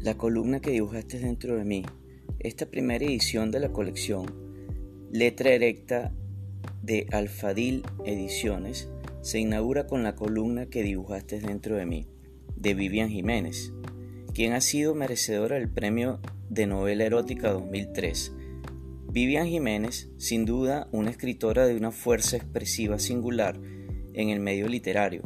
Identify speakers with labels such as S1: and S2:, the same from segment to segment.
S1: La columna que dibujaste dentro de mí. Esta primera edición de la colección Letra Erecta de Alfadil Ediciones se inaugura con la columna que dibujaste dentro de mí, de Vivian Jiménez, quien ha sido merecedora del premio de novela erótica 2003. Vivian Jiménez, sin duda, una escritora de una fuerza expresiva singular en el medio literario,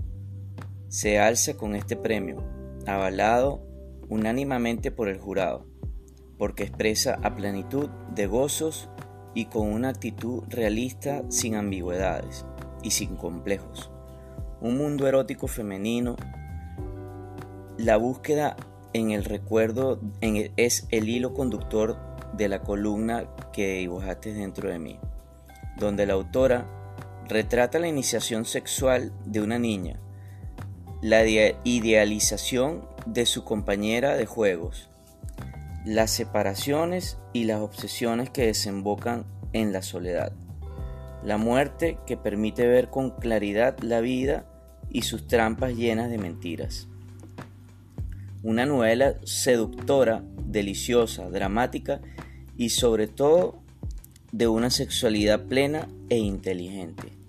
S1: se alza con este premio, avalado unánimemente por el jurado, porque expresa a plenitud de gozos y con una actitud realista sin ambigüedades y sin complejos. Un mundo erótico femenino, la búsqueda en el recuerdo es el hilo conductor de la columna que dibujaste dentro de mí, donde la autora retrata la iniciación sexual de una niña, la idealización de su compañera de juegos, las separaciones y las obsesiones que desembocan en la soledad, la muerte que permite ver con claridad la vida y sus trampas llenas de mentiras. Una novela seductora, deliciosa, dramática y sobre todo de una sexualidad plena e inteligente.